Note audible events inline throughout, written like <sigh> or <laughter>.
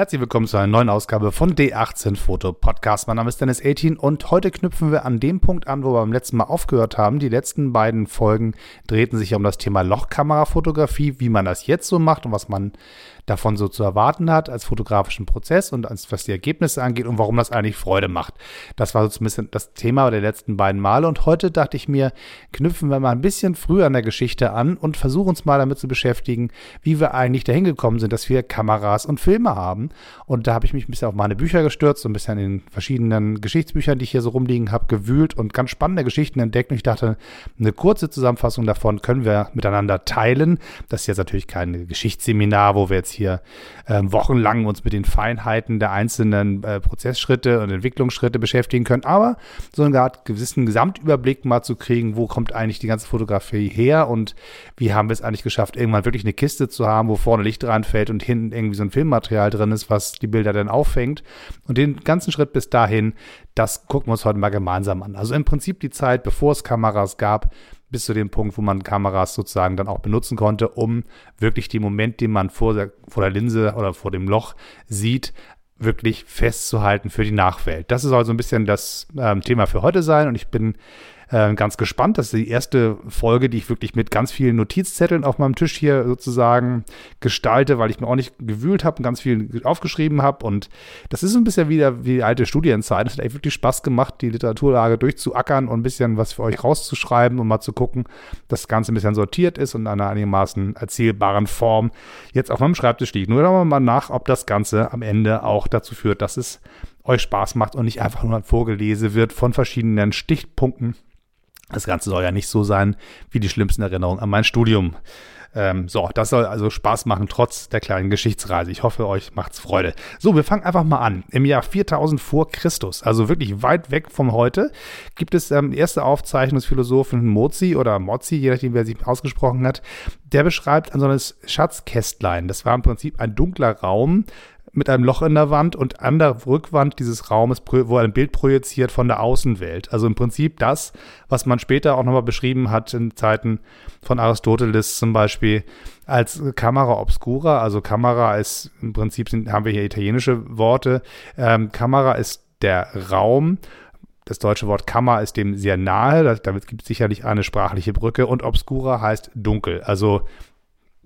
Herzlich willkommen zu einer neuen Ausgabe von D18 Foto Podcast. Mein Name ist Dennis 18 und heute knüpfen wir an dem Punkt an, wo wir beim letzten Mal aufgehört haben. Die letzten beiden Folgen drehten sich um das Thema Lochkamerafotografie, wie man das jetzt so macht und was man davon so zu erwarten hat als fotografischen Prozess und als, was die Ergebnisse angeht und warum das eigentlich Freude macht. Das war so ein bisschen das Thema der letzten beiden Male und heute dachte ich mir, knüpfen wir mal ein bisschen früher an der Geschichte an und versuchen uns mal damit zu beschäftigen, wie wir eigentlich dahin gekommen sind, dass wir Kameras und Filme haben. Und da habe ich mich ein bisschen auf meine Bücher gestürzt, so ein bisschen in verschiedenen Geschichtsbüchern, die ich hier so rumliegen habe, gewühlt und ganz spannende Geschichten entdeckt. Und ich dachte, eine kurze Zusammenfassung davon können wir miteinander teilen. Das ist jetzt natürlich kein Geschichtsseminar, wo wir jetzt hier hier ähm, wochenlang uns mit den Feinheiten der einzelnen äh, Prozessschritte und Entwicklungsschritte beschäftigen können, aber so einen gewissen Gesamtüberblick mal zu kriegen, wo kommt eigentlich die ganze Fotografie her und wie haben wir es eigentlich geschafft, irgendwann wirklich eine Kiste zu haben, wo vorne Licht reinfällt und hinten irgendwie so ein Filmmaterial drin ist, was die Bilder dann auffängt. Und den ganzen Schritt bis dahin, das gucken wir uns heute mal gemeinsam an. Also im Prinzip die Zeit, bevor es Kameras gab, bis zu dem Punkt, wo man Kameras sozusagen dann auch benutzen konnte, um wirklich den Moment, den man vor der, vor der Linse oder vor dem Loch sieht, wirklich festzuhalten für die Nachwelt. Das soll also ein bisschen das ähm, Thema für heute sein und ich bin äh, ganz gespannt. Das ist die erste Folge, die ich wirklich mit ganz vielen Notizzetteln auf meinem Tisch hier sozusagen gestalte, weil ich mir auch nicht gewühlt habe und ganz viel aufgeschrieben habe. Und das ist ein bisschen wieder wie die alte Studienzeit. Es hat echt wirklich Spaß gemacht, die Literaturlage durchzuackern und ein bisschen was für euch rauszuschreiben und mal zu gucken, dass das Ganze ein bisschen sortiert ist und in einer einigermaßen erzählbaren Form jetzt auf meinem Schreibtisch liegt. Nur schauen wir mal nach, ob das Ganze am Ende auch dazu führt, dass es euch Spaß macht und nicht einfach nur ein Vorgelese wird von verschiedenen Stichpunkten das Ganze soll ja nicht so sein wie die schlimmsten Erinnerungen an mein Studium. Ähm, so, das soll also Spaß machen, trotz der kleinen Geschichtsreise. Ich hoffe, euch macht's Freude. So, wir fangen einfach mal an. Im Jahr 4000 vor Christus, also wirklich weit weg vom heute, gibt es ähm, erste Aufzeichnung des Philosophen Mozi oder Mozi, je nachdem, wer sich ausgesprochen hat. Der beschreibt an so einem Schatzkästlein. Das war im Prinzip ein dunkler Raum, mit einem Loch in der Wand und an der Rückwand dieses Raumes, wo ein Bild projiziert von der Außenwelt. Also im Prinzip das, was man später auch nochmal beschrieben hat in Zeiten von Aristoteles zum Beispiel als Kamera obscura. Also Kamera ist im Prinzip, sind, haben wir hier italienische Worte. Ähm, Kamera ist der Raum, das deutsche Wort Kammer ist dem sehr nahe, damit gibt es sicherlich eine sprachliche Brücke und obscura heißt dunkel. Also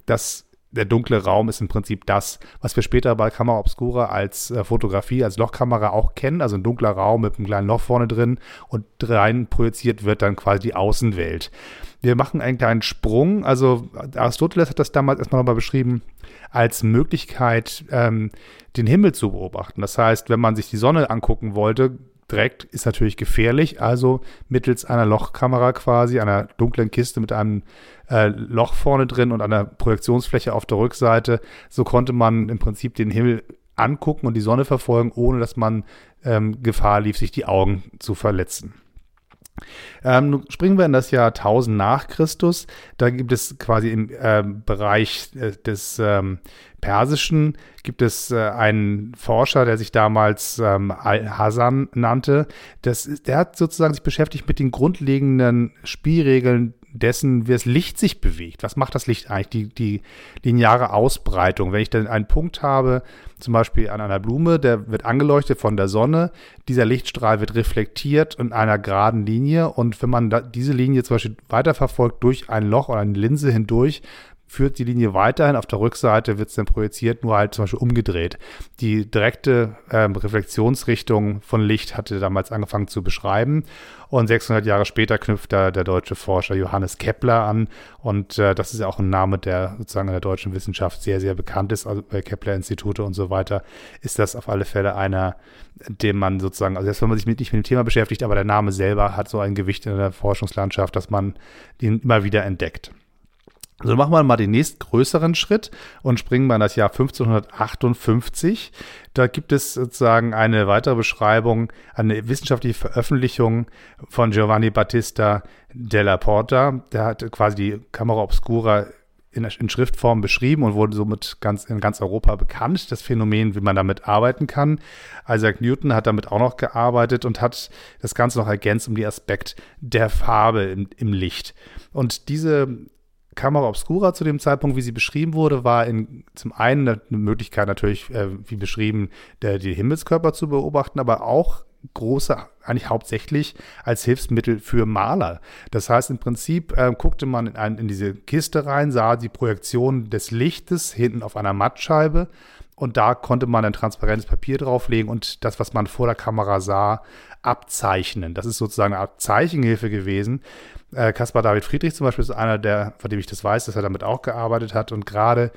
das der dunkle Raum ist im Prinzip das, was wir später bei Kamera Obscura als äh, Fotografie, als Lochkamera auch kennen. Also ein dunkler Raum mit einem kleinen Loch vorne drin und rein projiziert wird dann quasi die Außenwelt. Wir machen einen kleinen Sprung. Also Aristoteles hat das damals erstmal nochmal beschrieben als Möglichkeit, ähm, den Himmel zu beobachten. Das heißt, wenn man sich die Sonne angucken wollte, direkt ist natürlich gefährlich. Also mittels einer Lochkamera quasi, einer dunklen Kiste mit einem äh, Loch vorne drin und einer Projektionsfläche auf der Rückseite. So konnte man im Prinzip den Himmel angucken und die Sonne verfolgen, ohne dass man ähm, Gefahr lief, sich die Augen zu verletzen. Ähm, nun springen wir in das Jahr 1000 nach Christus. Da gibt es quasi im äh, Bereich äh, des ähm, Persischen gibt es äh, einen Forscher, der sich damals ähm, Al-Hasan nannte. Das, der hat sozusagen sich beschäftigt mit den grundlegenden Spielregeln dessen, wie das Licht sich bewegt. Was macht das Licht eigentlich? Die, die lineare Ausbreitung. Wenn ich dann einen Punkt habe, zum Beispiel an einer Blume, der wird angeleuchtet von der Sonne, dieser Lichtstrahl wird reflektiert in einer geraden Linie und wenn man diese Linie zum Beispiel weiterverfolgt durch ein Loch oder eine Linse hindurch, führt die Linie weiterhin. Auf der Rückseite wird es dann projiziert, nur halt zum Beispiel umgedreht. Die direkte ähm, Reflexionsrichtung von Licht hatte damals angefangen zu beschreiben. Und 600 Jahre später knüpft da der deutsche Forscher Johannes Kepler an. Und äh, das ist ja auch ein Name, der sozusagen in der deutschen Wissenschaft sehr, sehr bekannt ist. Also bei Kepler-Institute und so weiter ist das auf alle Fälle einer, dem man sozusagen, also jetzt, wenn man sich mit, nicht mit dem Thema beschäftigt, aber der Name selber hat so ein Gewicht in der Forschungslandschaft, dass man den immer wieder entdeckt. Also machen wir mal den nächstgrößeren Schritt und springen mal in das Jahr 1558. Da gibt es sozusagen eine weitere Beschreibung, eine wissenschaftliche Veröffentlichung von Giovanni Battista della Porta. Der hat quasi die Camera Obscura in, in, Schriftform beschrieben und wurde somit ganz, in ganz Europa bekannt, das Phänomen, wie man damit arbeiten kann. Isaac Newton hat damit auch noch gearbeitet und hat das Ganze noch ergänzt um die Aspekt der Farbe im, im Licht. Und diese Kamera Obscura zu dem Zeitpunkt, wie sie beschrieben wurde, war in, zum einen eine Möglichkeit natürlich, äh, wie beschrieben, der, die Himmelskörper zu beobachten, aber auch große, eigentlich hauptsächlich als Hilfsmittel für Maler. Das heißt, im Prinzip äh, guckte man in, ein, in diese Kiste rein, sah die Projektion des Lichtes hinten auf einer Mattscheibe und da konnte man ein transparentes Papier drauflegen und das, was man vor der Kamera sah, abzeichnen. Das ist sozusagen eine Art Zeichenhilfe gewesen, äh, Caspar David Friedrich zum Beispiel ist einer der, von dem ich das weiß, dass er damit auch gearbeitet hat und gerade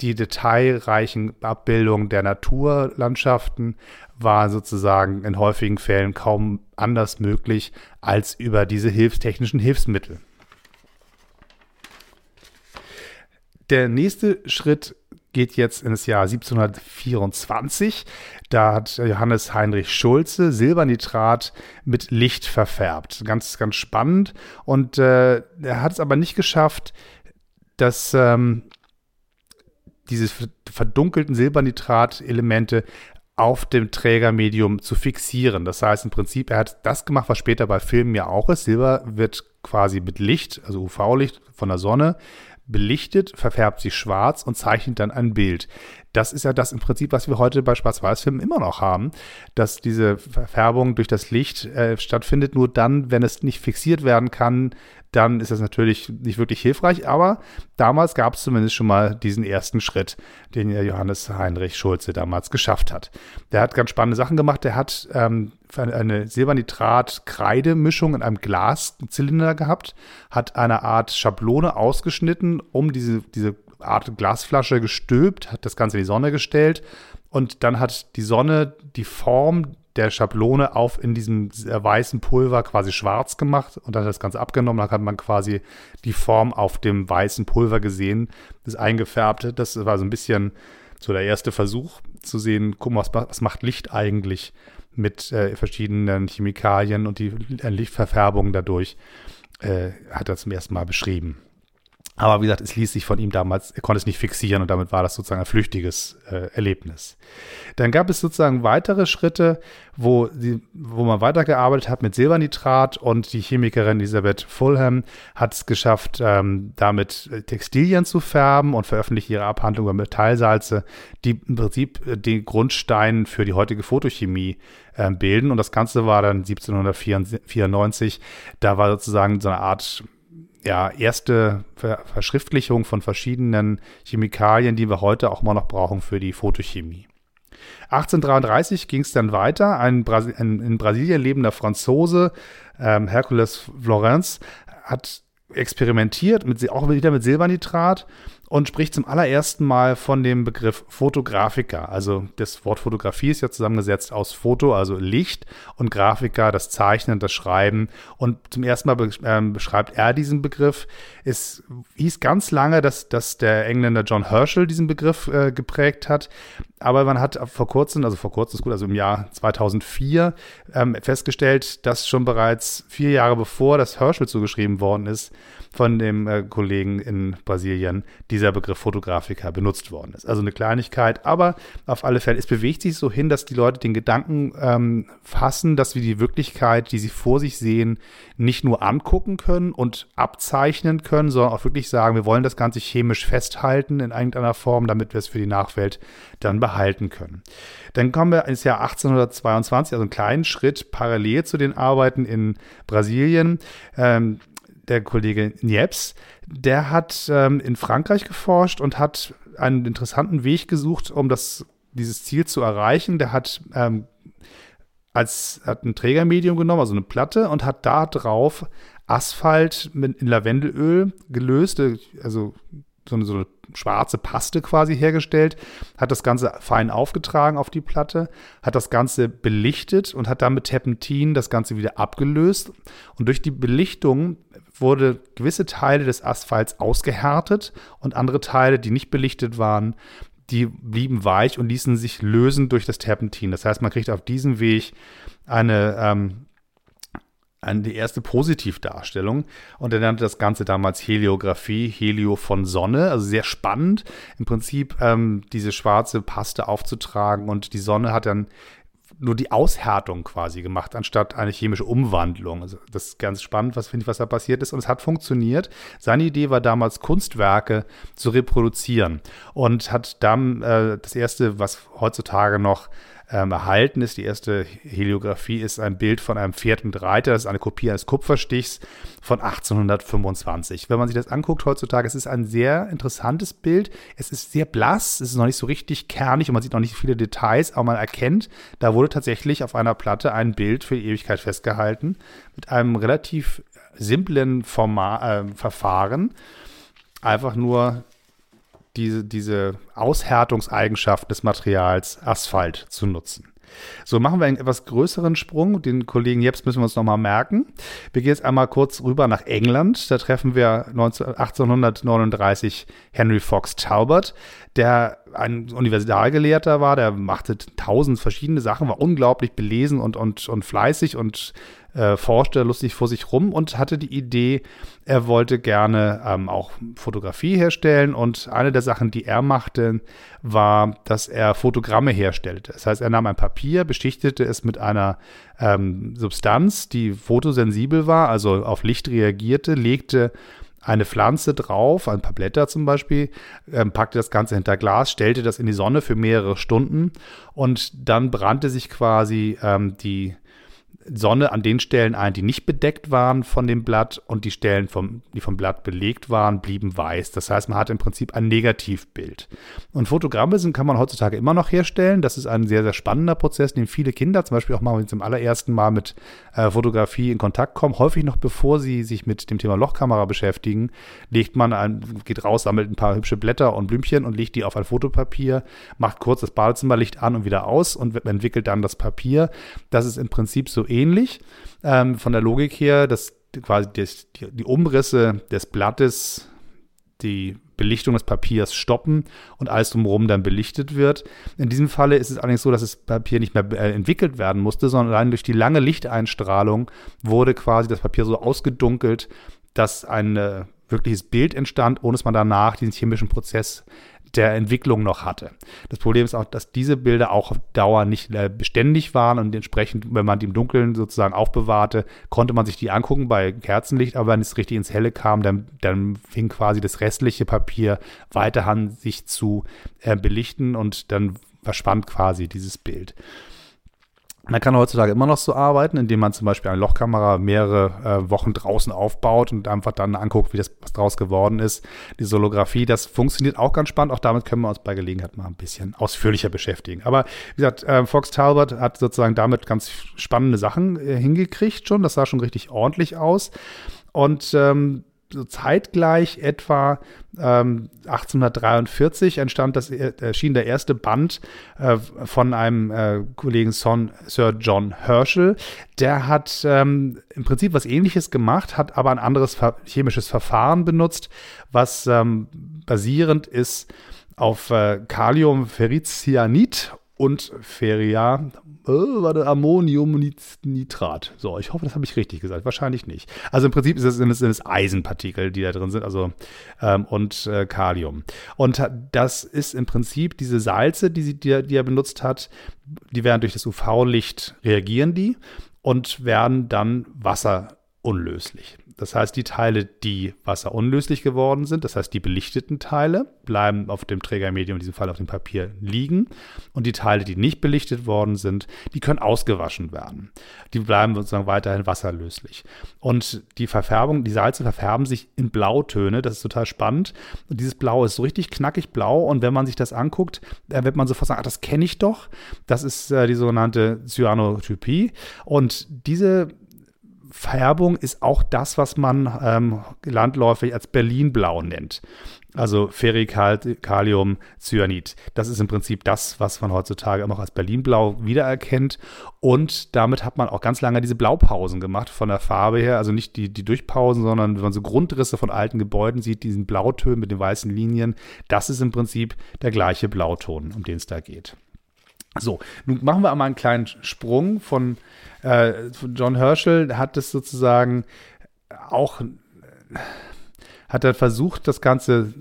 die detailreichen Abbildungen der Naturlandschaften waren sozusagen in häufigen Fällen kaum anders möglich als über diese hilfstechnischen Hilfsmittel. Der nächste Schritt geht jetzt ins Jahr 1724. Da hat Johannes Heinrich Schulze Silbernitrat mit Licht verfärbt. Ganz, ganz spannend. Und äh, er hat es aber nicht geschafft, dass ähm, diese verdunkelten Silbernitrat-Elemente auf dem Trägermedium zu fixieren. Das heißt im Prinzip, er hat das gemacht, was später bei Filmen ja auch ist. Silber wird quasi mit Licht, also UV-Licht von der Sonne, belichtet, verfärbt sich schwarz und zeichnet dann ein Bild. Das ist ja das im Prinzip, was wir heute bei Schwarz-Weiß-Filmen immer noch haben, dass diese Verfärbung durch das Licht äh, stattfindet. Nur dann, wenn es nicht fixiert werden kann, dann ist das natürlich nicht wirklich hilfreich. Aber damals gab es zumindest schon mal diesen ersten Schritt, den Johannes Heinrich Schulze damals geschafft hat. Der hat ganz spannende Sachen gemacht. Der hat ähm, eine Silbernitrat-Kreidemischung in einem Glaszylinder gehabt, hat eine Art Schablone ausgeschnitten, um diese, diese Art Glasflasche gestülpt, hat das Ganze in die Sonne gestellt und dann hat die Sonne die Form der Schablone auf in diesem weißen Pulver quasi schwarz gemacht und dann hat das Ganze abgenommen. Dann hat man quasi die Form auf dem weißen Pulver gesehen, das eingefärbte. Das war so ein bisschen so der erste Versuch zu sehen, guck mal, was, was macht Licht eigentlich mit äh, verschiedenen Chemikalien und die Lichtverfärbung dadurch äh, hat er zum ersten Mal beschrieben. Aber wie gesagt, es ließ sich von ihm damals, er konnte es nicht fixieren und damit war das sozusagen ein flüchtiges äh, Erlebnis. Dann gab es sozusagen weitere Schritte, wo, die, wo man weitergearbeitet hat mit Silbernitrat und die Chemikerin Elisabeth Fulham hat es geschafft, ähm, damit Textilien zu färben und veröffentlicht ihre Abhandlung über Metallsalze, die im Prinzip äh, den Grundstein für die heutige Photochemie äh, bilden. Und das Ganze war dann 1794. Da war sozusagen so eine Art ja, erste Ver Verschriftlichung von verschiedenen Chemikalien, die wir heute auch immer noch brauchen für die Photochemie. 1833 ging es dann weiter. Ein, Brasi ein, in Brasilien lebender Franzose, ähm, Hercules Florence, hat experimentiert, mit, auch wieder mit Silbernitrat und spricht zum allerersten Mal von dem Begriff Fotografiker. Also das Wort Fotografie ist ja zusammengesetzt aus Foto, also Licht, und Grafiker, das Zeichnen, das Schreiben. Und zum ersten Mal ähm, beschreibt er diesen Begriff. Es hieß ganz lange, dass, dass der Engländer John Herschel diesen Begriff äh, geprägt hat. Aber man hat vor kurzem, also vor kurzem ist gut, also im Jahr 2004, ähm, festgestellt, dass schon bereits vier Jahre bevor das Herschel zugeschrieben worden ist, von dem äh, Kollegen in Brasilien dieser Begriff Fotografiker benutzt worden ist. Also eine Kleinigkeit, aber auf alle Fälle, es bewegt sich so hin, dass die Leute den Gedanken ähm, fassen, dass wir die Wirklichkeit, die sie vor sich sehen, nicht nur angucken können und abzeichnen können, sondern auch wirklich sagen, wir wollen das Ganze chemisch festhalten in irgendeiner Form, damit wir es für die Nachwelt dann behalten können. Dann kommen wir ins Jahr 1822, also einen kleinen Schritt parallel zu den Arbeiten in Brasilien. Ähm, der Kollege Niepce, der hat ähm, in Frankreich geforscht und hat einen interessanten Weg gesucht, um das, dieses Ziel zu erreichen. Der hat ähm, als hat ein Trägermedium genommen, also eine Platte, und hat da drauf Asphalt mit, in Lavendelöl gelöst, also so eine, so eine schwarze Paste quasi hergestellt, hat das Ganze fein aufgetragen auf die Platte, hat das Ganze belichtet und hat dann mit Terpentin das Ganze wieder abgelöst. Und durch die Belichtung wurde gewisse Teile des Asphalts ausgehärtet und andere Teile, die nicht belichtet waren, die blieben weich und ließen sich lösen durch das Terpentin. Das heißt, man kriegt auf diesem Weg eine, ähm, die erste Positivdarstellung und er nannte das Ganze damals Heliographie, Helio von Sonne, also sehr spannend, im Prinzip ähm, diese schwarze Paste aufzutragen und die Sonne hat dann nur die Aushärtung quasi gemacht, anstatt eine chemische Umwandlung. Also das ist ganz spannend, was finde ich, was da passiert ist. Und es hat funktioniert. Seine Idee war damals, Kunstwerke zu reproduzieren und hat dann äh, das erste, was heutzutage noch ähm, erhalten ist. Die erste Heliographie ist ein Bild von einem Pferd mit Reiter. Das ist eine Kopie eines Kupferstichs von 1825. Wenn man sich das anguckt heutzutage, es ist ein sehr interessantes Bild. Es ist sehr blass, es ist noch nicht so richtig kernig und man sieht noch nicht viele Details, aber man erkennt, da wurde tatsächlich auf einer Platte ein Bild für die Ewigkeit festgehalten mit einem relativ simplen Format, äh, Verfahren. Einfach nur diese, diese Aushärtungseigenschaft des Materials Asphalt zu nutzen. So, machen wir einen etwas größeren Sprung. Den Kollegen Jeps müssen wir uns nochmal merken. Wir gehen jetzt einmal kurz rüber nach England. Da treffen wir 19, 1839 Henry Fox Talbot, der ein Universalgelehrter war. Der machte tausend verschiedene Sachen, war unglaublich belesen und, und, und fleißig und äh, forschte lustig vor sich rum und hatte die Idee, er wollte gerne ähm, auch Fotografie herstellen und eine der Sachen, die er machte, war, dass er Fotogramme herstellte. Das heißt, er nahm ein Papier, beschichtete es mit einer ähm, Substanz, die fotosensibel war, also auf Licht reagierte, legte eine Pflanze drauf, ein paar Blätter zum Beispiel, ähm, packte das Ganze hinter Glas, stellte das in die Sonne für mehrere Stunden und dann brannte sich quasi ähm, die Sonne an den Stellen ein, die nicht bedeckt waren von dem Blatt und die Stellen, vom, die vom Blatt belegt waren, blieben weiß. Das heißt, man hat im Prinzip ein Negativbild. Und Fotogramme sind, kann man heutzutage immer noch herstellen. Das ist ein sehr, sehr spannender Prozess, den viele Kinder zum Beispiel auch mal zum allerersten Mal mit äh, Fotografie in Kontakt kommen. Häufig noch bevor sie sich mit dem Thema Lochkamera beschäftigen, legt man ein, geht raus, sammelt ein paar hübsche Blätter und Blümchen und legt die auf ein Fotopapier, macht kurz das Badezimmerlicht an und wieder aus und entwickelt dann das Papier. Das ist im Prinzip so ähnlich ähm, von der Logik her, dass quasi das, die, die Umrisse des Blattes die Belichtung des Papiers stoppen und alles drumherum dann belichtet wird. In diesem Falle ist es allerdings so, dass das Papier nicht mehr äh, entwickelt werden musste, sondern allein durch die lange Lichteinstrahlung wurde quasi das Papier so ausgedunkelt, dass ein äh, wirkliches Bild entstand, ohne dass man danach diesen chemischen Prozess der Entwicklung noch hatte. Das Problem ist auch, dass diese Bilder auch auf Dauer nicht äh, beständig waren und entsprechend, wenn man die im Dunkeln sozusagen aufbewahrte, konnte man sich die angucken bei Kerzenlicht, aber wenn es richtig ins Helle kam, dann, dann fing quasi das restliche Papier weiter an, sich zu äh, belichten und dann verschwand quasi dieses Bild. Man kann heutzutage immer noch so arbeiten, indem man zum Beispiel eine Lochkamera mehrere äh, Wochen draußen aufbaut und einfach dann anguckt, wie das was draus geworden ist. Die Solographie, das funktioniert auch ganz spannend. Auch damit können wir uns bei Gelegenheit mal ein bisschen ausführlicher beschäftigen. Aber wie gesagt, äh, Fox Talbot hat sozusagen damit ganz spannende Sachen äh, hingekriegt schon. Das sah schon richtig ordentlich aus. Und ähm, so zeitgleich etwa ähm, 1843 entstand das, erschien der erste Band äh, von einem äh, Kollegen Son, Sir John Herschel. Der hat ähm, im Prinzip was ähnliches gemacht, hat aber ein anderes chemisches Verfahren benutzt, was ähm, basierend ist auf äh, Kaliumferricyanid und Feria, äh, warte, Ammoniumnitrat. So, ich hoffe, das habe ich richtig gesagt. Wahrscheinlich nicht. Also im Prinzip sind, es, Eisenpartikel, die da drin sind, also ähm, und äh, Kalium. Und das ist im Prinzip diese Salze, die, sie, die, die er benutzt hat, die werden durch das UV-Licht reagieren die und werden dann wasserunlöslich. Das heißt, die Teile, die wasserunlöslich geworden sind, das heißt, die belichteten Teile, bleiben auf dem Trägermedium, in diesem Fall auf dem Papier, liegen. Und die Teile, die nicht belichtet worden sind, die können ausgewaschen werden. Die bleiben sozusagen weiterhin wasserlöslich. Und die Verfärbung, die Salze verfärben sich in Blautöne. Das ist total spannend. Und dieses Blau ist so richtig knackig blau. Und wenn man sich das anguckt, dann wird man sofort sagen, ach, das kenne ich doch. Das ist äh, die sogenannte Cyanotypie. Und diese Färbung ist auch das, was man ähm, landläufig als Berlinblau nennt. Also Ferrikalium, Cyanid. Das ist im Prinzip das, was man heutzutage noch als Berlinblau wiedererkennt. Und damit hat man auch ganz lange diese Blaupausen gemacht von der Farbe her. Also nicht die, die Durchpausen, sondern wenn man so Grundrisse von alten Gebäuden sieht, diesen Blautönen mit den weißen Linien. Das ist im Prinzip der gleiche Blauton, um den es da geht. So, nun machen wir einmal einen kleinen Sprung von äh, John Herschel hat es sozusagen auch, hat er versucht, das Ganze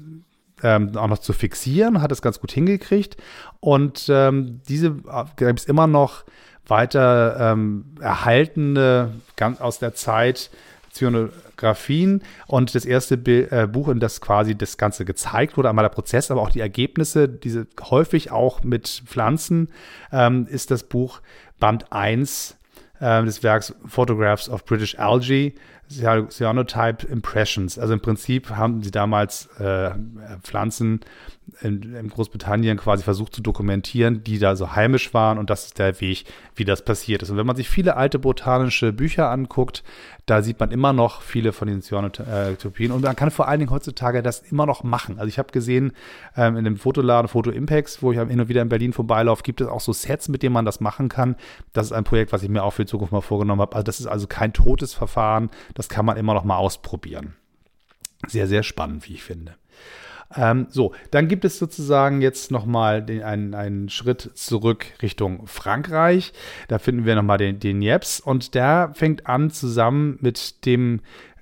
ähm, auch noch zu fixieren, hat es ganz gut hingekriegt. Und ähm, diese äh, gibt es immer noch weiter ähm, erhaltene, ganz aus der Zeit, Zyanografien und das erste äh, Buch, in das quasi das Ganze gezeigt wurde, einmal der Prozess, aber auch die Ergebnisse, diese häufig auch mit Pflanzen, ähm, ist das Buch Band 1 äh, des Werks Photographs of British Algae, Cyanotype Impressions. Also im Prinzip haben sie damals äh, Pflanzen in, in, Großbritannien quasi versucht zu dokumentieren, die da so heimisch waren und das ist der Weg, wie das passiert ist. Und wenn man sich viele alte botanische Bücher anguckt, da sieht man immer noch viele von den Cyanotopien und man kann vor allen Dingen heutzutage das immer noch machen. Also ich habe gesehen, ähm, in dem Fotoladen Photo Impacts, wo ich hin und wieder in Berlin vorbeilaufe, gibt es auch so Sets, mit denen man das machen kann. Das ist ein Projekt, was ich mir auch für die Zukunft mal vorgenommen habe. Also das ist also kein totes Verfahren, das kann man immer noch mal ausprobieren. Sehr, sehr spannend, wie ich finde. Ähm, so, dann gibt es sozusagen jetzt nochmal einen, einen Schritt zurück Richtung Frankreich. Da finden wir nochmal den, den Jeps und der fängt an zusammen mit dem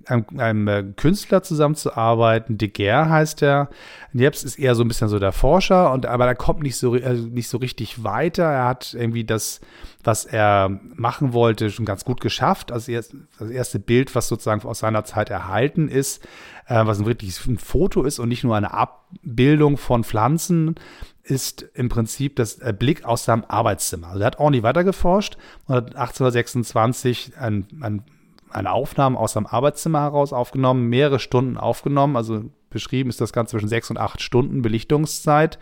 einem, einem äh, Künstler zusammenzuarbeiten. De Geer heißt er. Jeps ist eher so ein bisschen so der Forscher, und, aber er kommt nicht so, also nicht so richtig weiter. Er hat irgendwie das, was er machen wollte, schon ganz gut geschafft. Also das erste Bild, was sozusagen aus seiner Zeit erhalten ist, äh, was ein wirkliches Foto ist und nicht nur eine Abbildung von Pflanzen, ist im Prinzip das äh, Blick aus seinem Arbeitszimmer. Also er hat ordentlich weitergeforscht und hat 1826 ein, ein eine Aufnahme aus seinem Arbeitszimmer heraus aufgenommen, mehrere Stunden aufgenommen. Also beschrieben ist das Ganze zwischen sechs und acht Stunden Belichtungszeit.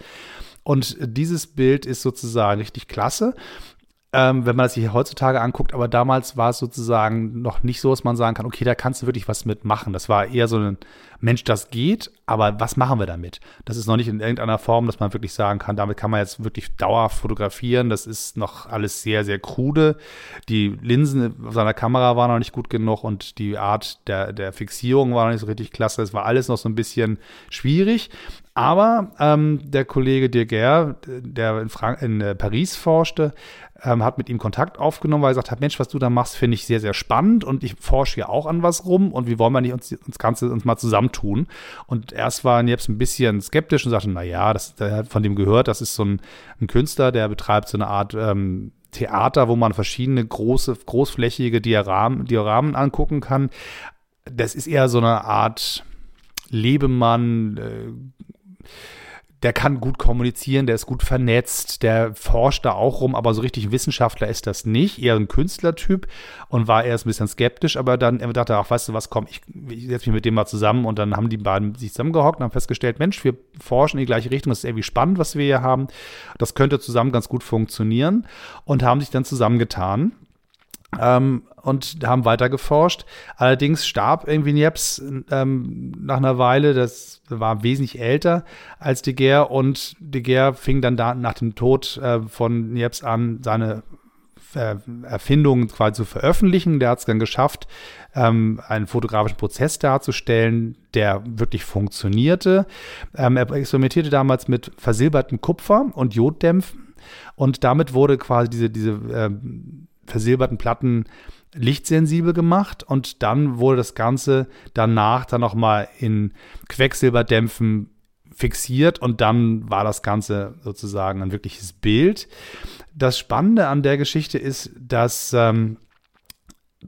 Und dieses Bild ist sozusagen richtig klasse ähm, wenn man das sich heutzutage anguckt. Aber damals war es sozusagen noch nicht so, dass man sagen kann, okay, da kannst du wirklich was mitmachen. Das war eher so ein Mensch, das geht, aber was machen wir damit? Das ist noch nicht in irgendeiner Form, dass man wirklich sagen kann, damit kann man jetzt wirklich dauerhaft fotografieren. Das ist noch alles sehr, sehr krude. Die Linsen seiner Kamera waren noch nicht gut genug und die Art der, der Fixierung war noch nicht so richtig klasse. Es war alles noch so ein bisschen schwierig. Aber ähm, der Kollege Dirger, der in, Frank in äh, Paris forschte, ähm, hat mit ihm Kontakt aufgenommen, weil er gesagt hat, Mensch, was du da machst, finde ich sehr, sehr spannend und ich forsche hier auch an was rum und wie wollen wir nicht uns das Ganze uns mal zusammentun? Und erst war Niebs ein bisschen skeptisch und sagte, na ja, das, der hat von dem gehört, das ist so ein, ein Künstler, der betreibt so eine Art ähm, Theater, wo man verschiedene große, großflächige Dioramen, Dioramen angucken kann. Das ist eher so eine Art Lebemann, äh, der kann gut kommunizieren, der ist gut vernetzt, der forscht da auch rum, aber so richtig Wissenschaftler ist das nicht, eher ein Künstlertyp und war erst ein bisschen skeptisch, aber dann dachte er auch, weißt du was, komm, ich, ich setze mich mit dem mal zusammen und dann haben die beiden sich zusammengehockt und haben festgestellt, Mensch, wir forschen in die gleiche Richtung, das ist irgendwie spannend, was wir hier haben, das könnte zusammen ganz gut funktionieren und haben sich dann zusammengetan ähm, und haben weiter geforscht. Allerdings starb irgendwie Niepce ähm, nach einer Weile, das war wesentlich älter als De Geer und De Geer fing dann da nach dem Tod äh, von Niepce an, seine äh, Erfindungen quasi zu veröffentlichen. Der hat es dann geschafft, ähm, einen fotografischen Prozess darzustellen, der wirklich funktionierte. Ähm, er experimentierte damals mit versilbertem Kupfer und Joddämpfen und damit wurde quasi diese, diese äh, versilberten Platten lichtsensibel gemacht und dann wurde das Ganze danach dann nochmal in Quecksilberdämpfen fixiert und dann war das Ganze sozusagen ein wirkliches Bild. Das Spannende an der Geschichte ist, dass ähm,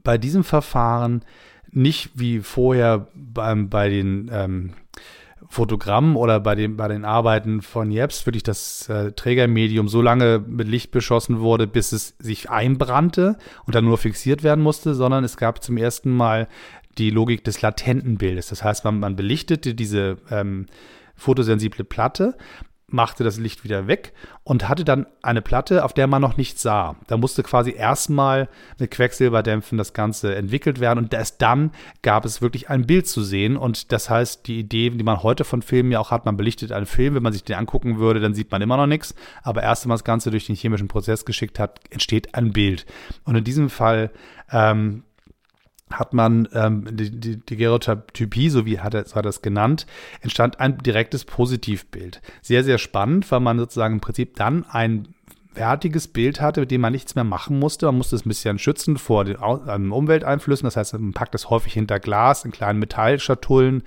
bei diesem Verfahren nicht wie vorher beim, bei den ähm, Fotogramm oder bei, dem, bei den Arbeiten von Jeps wirklich das äh, Trägermedium so lange mit Licht beschossen wurde, bis es sich einbrannte und dann nur fixiert werden musste, sondern es gab zum ersten Mal die Logik des latenten Bildes. Das heißt, man, man belichtete diese ähm, fotosensible Platte machte das Licht wieder weg und hatte dann eine Platte, auf der man noch nichts sah. Da musste quasi erstmal mit Quecksilberdämpfen das Ganze entwickelt werden und erst dann gab es wirklich ein Bild zu sehen. Und das heißt, die Idee, die man heute von Filmen ja auch hat, man belichtet einen Film, wenn man sich den angucken würde, dann sieht man immer noch nichts. Aber erst wenn man das Ganze durch den chemischen Prozess geschickt hat, entsteht ein Bild. Und in diesem Fall ähm, hat man ähm, die, die, die Gerotypie, so wie hat er, so hat er es genannt, entstand ein direktes Positivbild. Sehr, sehr spannend, weil man sozusagen im Prinzip dann ein fertiges Bild hatte, mit dem man nichts mehr machen musste. Man musste es ein bisschen schützen vor den ähm, Umwelteinflüssen. Das heißt, man packt es häufig hinter Glas in kleinen Metallschatullen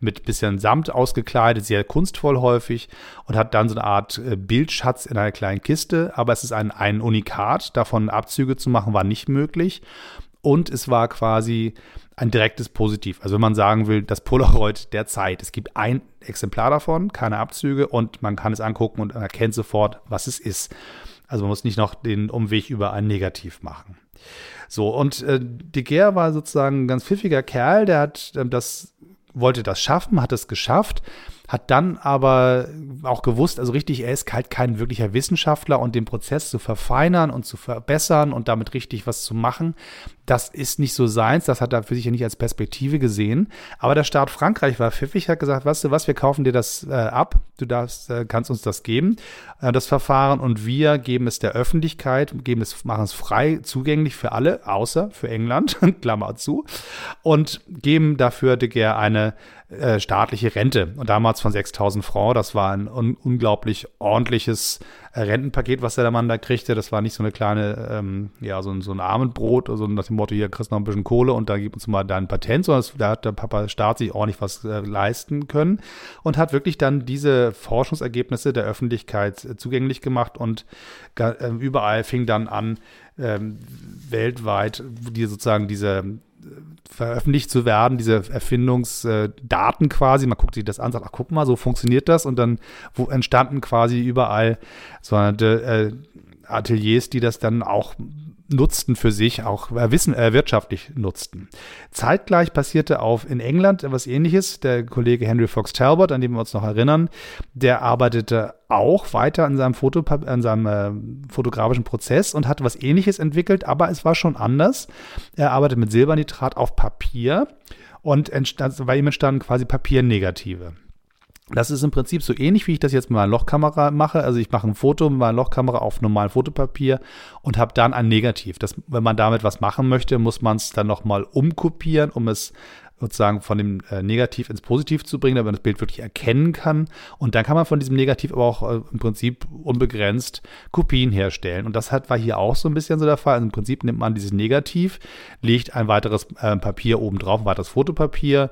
mit bisschen Samt ausgekleidet, sehr kunstvoll häufig und hat dann so eine Art äh, Bildschatz in einer kleinen Kiste. Aber es ist ein, ein Unikat. Davon Abzüge zu machen war nicht möglich. Und es war quasi ein direktes Positiv. Also wenn man sagen will, das Polaroid der Zeit. Es gibt ein Exemplar davon, keine Abzüge und man kann es angucken und erkennt sofort, was es ist. Also man muss nicht noch den Umweg über ein Negativ machen. So, und äh, De Geer war sozusagen ein ganz pfiffiger Kerl, der hat äh, das, wollte das schaffen, hat es geschafft hat dann aber auch gewusst, also richtig, er ist halt kein wirklicher Wissenschaftler und den Prozess zu verfeinern und zu verbessern und damit richtig was zu machen, das ist nicht so seins, das hat er für sich ja nicht als Perspektive gesehen. Aber der Staat Frankreich war pfiffig, hat gesagt, weißt du was, wir kaufen dir das äh, ab, du darfst, äh, kannst uns das geben, äh, das Verfahren, und wir geben es der Öffentlichkeit, geben es, machen es frei zugänglich für alle, außer für England, <laughs> Klammer zu, und geben dafür de Geer eine äh, staatliche Rente. Und damals von 6000 Francs, das war ein un unglaublich ordentliches äh, Rentenpaket, was der Mann da kriegte. Das war nicht so eine kleine, ähm, ja, so ein, so ein Abendbrot, also nach dem Motto, hier kriegst du noch ein bisschen Kohle und da gib uns mal dein Patent, sondern da hat der Papa Staat sich ordentlich was äh, leisten können und hat wirklich dann diese Forschungsergebnisse der Öffentlichkeit äh, zugänglich gemacht und äh, überall fing dann an, ähm, weltweit, die sozusagen diese veröffentlicht zu werden, diese Erfindungsdaten quasi. Man guckt sich das an, sagt, ach guck mal, so funktioniert das. Und dann wo entstanden quasi überall so eine, äh, Ateliers, die das dann auch nutzten für sich, auch äh, wissen, äh, wirtschaftlich nutzten. Zeitgleich passierte auf in England etwas ähnliches. Der Kollege Henry Fox Talbot, an den wir uns noch erinnern, der arbeitete auch weiter an seinem, Foto, an seinem äh, fotografischen Prozess und hat was ähnliches entwickelt, aber es war schon anders. Er arbeitet mit Silbernitrat auf Papier und entstand, bei ihm entstanden quasi Papiernegative. Das ist im Prinzip so ähnlich, wie ich das jetzt mit meiner Lochkamera mache. Also ich mache ein Foto mit meiner Lochkamera auf normalem Fotopapier und habe dann ein Negativ. Das, wenn man damit was machen möchte, muss man es dann nochmal umkopieren, um es sozusagen von dem äh, Negativ ins Positiv zu bringen, damit man das Bild wirklich erkennen kann. Und dann kann man von diesem Negativ aber auch äh, im Prinzip unbegrenzt Kopien herstellen. Und das hat, war hier auch so ein bisschen so der Fall. Also im Prinzip nimmt man dieses Negativ, legt ein weiteres äh, Papier oben drauf, ein weiteres Fotopapier,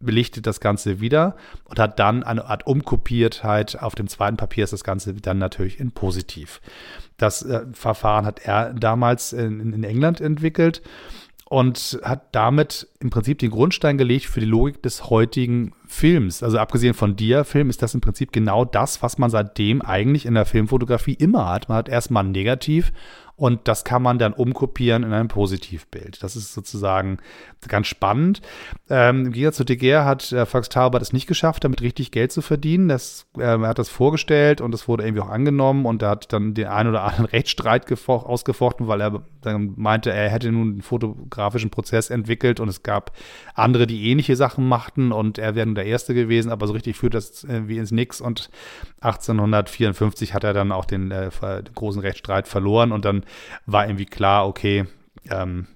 belichtet das Ganze wieder und hat dann eine Art Umkopiertheit. Auf dem zweiten Papier ist das Ganze dann natürlich in positiv. Das äh, Verfahren hat er damals in, in England entwickelt und hat damit im Prinzip den Grundstein gelegt für die Logik des heutigen Films. Also abgesehen von Dia-Film ist das im Prinzip genau das, was man seitdem eigentlich in der Filmfotografie immer hat. Man hat erstmal ein Negativ und das kann man dann umkopieren in ein Positivbild. Das ist sozusagen ganz spannend. Ähm, Gegensatz zu Deger hat äh, Fox Talbot es nicht geschafft, damit richtig Geld zu verdienen. Das, äh, er hat das vorgestellt und es wurde irgendwie auch angenommen und er hat dann den einen oder anderen <laughs> Rechtsstreit ausgefochten, weil er dann meinte, er hätte nun einen fotografischen Prozess entwickelt und es gab andere, die ähnliche Sachen machten und er wäre nun der Erste gewesen, aber so richtig führt das äh, wie ins Nix und 1854 hat er dann auch den, äh, großen Rechtsstreit verloren und dann war irgendwie klar, okay, ähm,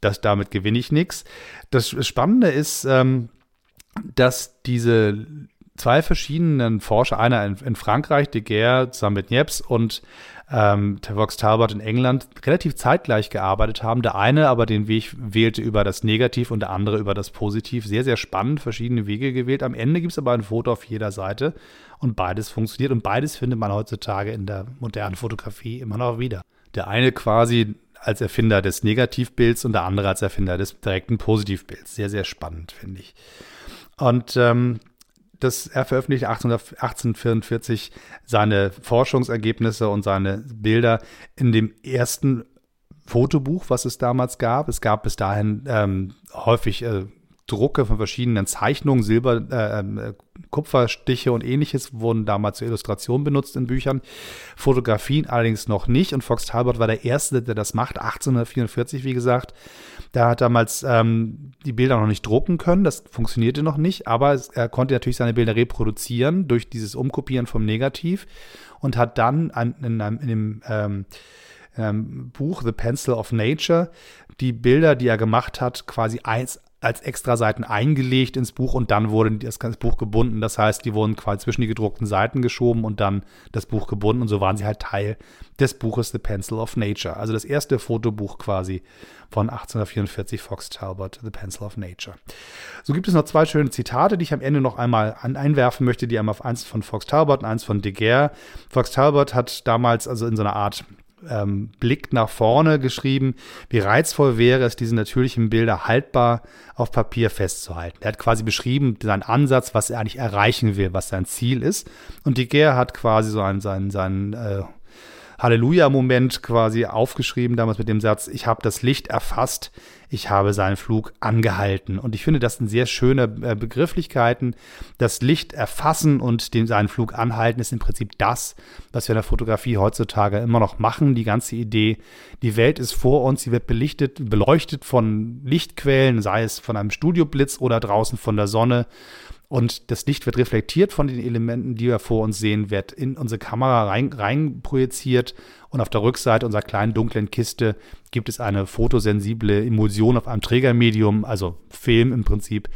das, damit gewinne ich nichts. Das Spannende ist, ähm, dass diese zwei verschiedenen Forscher, einer in, in Frankreich, de Guerre zusammen mit Niepce und ähm, Vox Talbot in England relativ zeitgleich gearbeitet haben. Der eine aber den Weg wählte über das Negativ und der andere über das Positiv. Sehr, sehr spannend, verschiedene Wege gewählt. Am Ende gibt es aber ein Foto auf jeder Seite und beides funktioniert und beides findet man heutzutage in der modernen Fotografie immer noch wieder. Der eine quasi als Erfinder des Negativbilds und der andere als Erfinder des direkten Positivbilds. Sehr, sehr spannend, finde ich. Und ähm, das, er veröffentlichte 1844 seine Forschungsergebnisse und seine Bilder in dem ersten Fotobuch, was es damals gab. Es gab bis dahin ähm, häufig äh, Drucke von verschiedenen Zeichnungen, Silber, äh, äh, Kupferstiche und ähnliches wurden damals zur Illustration benutzt in Büchern. Fotografien allerdings noch nicht. Und Fox Talbot war der Erste, der das macht, 1844, wie gesagt. Der hat damals ähm, die Bilder noch nicht drucken können, das funktionierte noch nicht, aber es, er konnte natürlich seine Bilder reproduzieren durch dieses Umkopieren vom Negativ und hat dann an, in, einem, in dem ähm, ähm, Buch The Pencil of Nature die Bilder, die er gemacht hat, quasi eins als Extraseiten eingelegt ins Buch und dann wurde das Buch gebunden. Das heißt, die wurden quasi zwischen die gedruckten Seiten geschoben und dann das Buch gebunden und so waren sie halt Teil des Buches The Pencil of Nature. Also das erste Fotobuch quasi von 1844 Fox Talbot, The Pencil of Nature. So gibt es noch zwei schöne Zitate, die ich am Ende noch einmal einwerfen möchte, die einmal auf eins von Fox Talbot und eins von De Geer. Fox Talbot hat damals also in so einer Art ähm, Blick nach vorne geschrieben, wie reizvoll wäre es, diese natürlichen Bilder haltbar auf Papier festzuhalten. Er hat quasi beschrieben seinen Ansatz, was er eigentlich erreichen will, was sein Ziel ist. Und die Gär hat quasi so einen, seinen, seinen äh, Halleluja-Moment quasi aufgeschrieben, damals mit dem Satz, ich habe das Licht erfasst, ich habe seinen Flug angehalten. Und ich finde, das sind sehr schöne äh, Begrifflichkeiten. Das Licht erfassen und den, seinen Flug anhalten ist im Prinzip das, was wir in der Fotografie heutzutage immer noch machen. Die ganze Idee, die Welt ist vor uns, sie wird belichtet, beleuchtet von Lichtquellen, sei es von einem Studioblitz oder draußen von der Sonne. Und das Licht wird reflektiert von den Elementen, die wir vor uns sehen, wird in unsere Kamera rein, rein projiziert. Und auf der Rückseite unserer kleinen dunklen Kiste gibt es eine fotosensible Emulsion auf einem Trägermedium, also Film im Prinzip.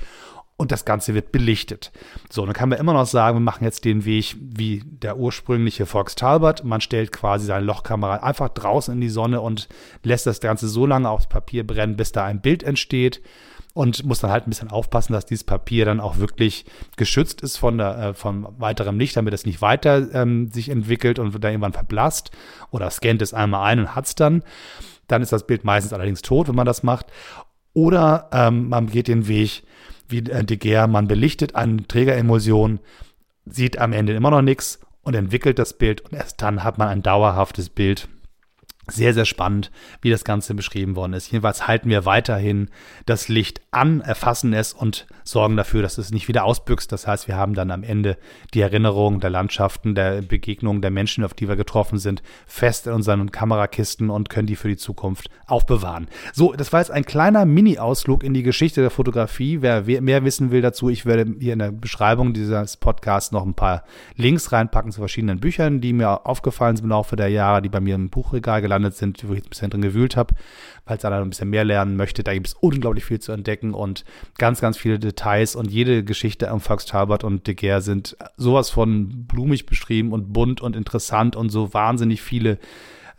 Und das Ganze wird belichtet. So, dann kann man immer noch sagen, wir machen jetzt den Weg wie der ursprüngliche Fox Talbot. Man stellt quasi seine Lochkamera einfach draußen in die Sonne und lässt das Ganze so lange aufs Papier brennen, bis da ein Bild entsteht und muss dann halt ein bisschen aufpassen, dass dieses Papier dann auch wirklich geschützt ist von der, äh, von weiterem Licht, damit es nicht weiter ähm, sich entwickelt und dann irgendwann verblasst oder scannt es einmal ein und hat es dann. Dann ist das Bild meistens allerdings tot, wenn man das macht. Oder ähm, man geht den Weg wie äh, De Geer, man belichtet eine Trägeremulsion, sieht am Ende immer noch nichts und entwickelt das Bild und erst dann hat man ein dauerhaftes Bild sehr, sehr spannend, wie das Ganze beschrieben worden ist. Jedenfalls halten wir weiterhin das Licht an, erfassen es und sorgen dafür, dass es nicht wieder ausbüchst. Das heißt, wir haben dann am Ende die Erinnerung der Landschaften, der Begegnungen der Menschen, auf die wir getroffen sind, fest in unseren Kamerakisten und können die für die Zukunft aufbewahren. So, das war jetzt ein kleiner Mini-Ausflug in die Geschichte der Fotografie. Wer mehr wissen will dazu, ich werde hier in der Beschreibung dieses Podcasts noch ein paar Links reinpacken zu verschiedenen Büchern, die mir aufgefallen sind im Laufe der Jahre, die bei mir im Buchregal gelandet gelandet sind, wo ich ein bisschen drin gewühlt habe. Falls einer ein bisschen mehr lernen möchte, da gibt es unglaublich viel zu entdecken und ganz, ganz viele Details und jede Geschichte am Fox Talbot und De Geer sind sowas von blumig beschrieben und bunt und interessant und so wahnsinnig viele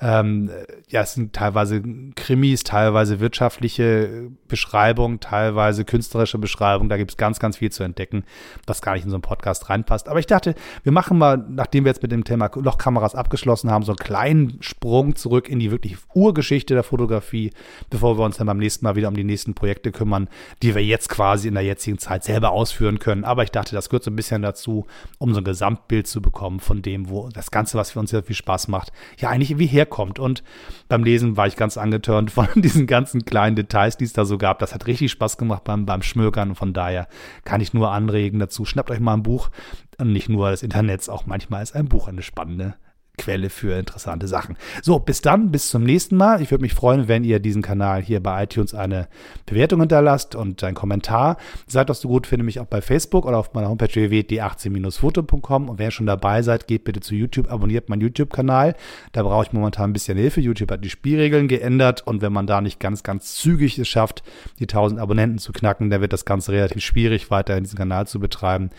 ähm, ja, es sind teilweise Krimis, teilweise wirtschaftliche Beschreibungen, teilweise künstlerische Beschreibungen. Da gibt es ganz, ganz viel zu entdecken, was gar nicht in so einen Podcast reinpasst. Aber ich dachte, wir machen mal, nachdem wir jetzt mit dem Thema Lochkameras abgeschlossen haben, so einen kleinen Sprung zurück in die wirklich Urgeschichte der Fotografie, bevor wir uns dann beim nächsten Mal wieder um die nächsten Projekte kümmern, die wir jetzt quasi in der jetzigen Zeit selber ausführen können. Aber ich dachte, das gehört so ein bisschen dazu, um so ein Gesamtbild zu bekommen von dem, wo das Ganze, was für uns sehr viel Spaß macht, ja eigentlich wie her herkommt. Und beim Lesen war ich ganz angetörnt <laughs> von diesen ganzen kleinen Details, die es da so gab. Das hat richtig Spaß gemacht beim, beim Schmökern. Und von daher kann ich nur anregen dazu. Schnappt euch mal ein Buch. Und nicht nur das Internet, auch manchmal ist ein Buch eine spannende Quelle für interessante Sachen. So, bis dann, bis zum nächsten Mal. Ich würde mich freuen, wenn ihr diesen Kanal hier bei iTunes eine Bewertung hinterlasst und einen Kommentar. Seid doch so gut, finde mich auch bei Facebook oder auf meiner Homepage www.d18-foto.com. Und ihr schon dabei seid, geht bitte zu YouTube, abonniert meinen YouTube-Kanal. Da brauche ich momentan ein bisschen Hilfe. YouTube hat die Spielregeln geändert und wenn man da nicht ganz, ganz zügig es schafft, die 1000 Abonnenten zu knacken, dann wird das Ganze relativ schwierig, weiter diesen Kanal zu betreiben.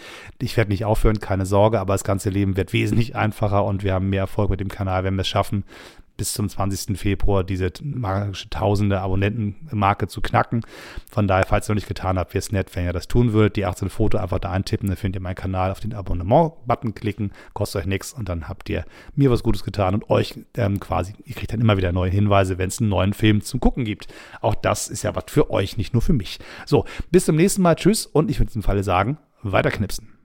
Ich werde nicht aufhören, keine Sorge, aber das ganze Leben wird wesentlich einfacher und wir haben mehr Erfolg mit dem Kanal, wenn wir es schaffen, bis zum 20. Februar diese magische tausende Abonnenten-Marke zu knacken. Von daher, falls ihr noch nicht getan habt, wäre es nett, wenn ihr das tun würdet. Die 18 Foto einfach da eintippen, dann findet ihr meinen Kanal, auf den Abonnement-Button klicken, kostet euch nichts und dann habt ihr mir was Gutes getan und euch ähm, quasi, ihr kriegt dann immer wieder neue Hinweise, wenn es einen neuen Film zum Gucken gibt. Auch das ist ja was für euch, nicht nur für mich. So, bis zum nächsten Mal, tschüss und ich würde in diesem Falle sagen, weiter knipsen.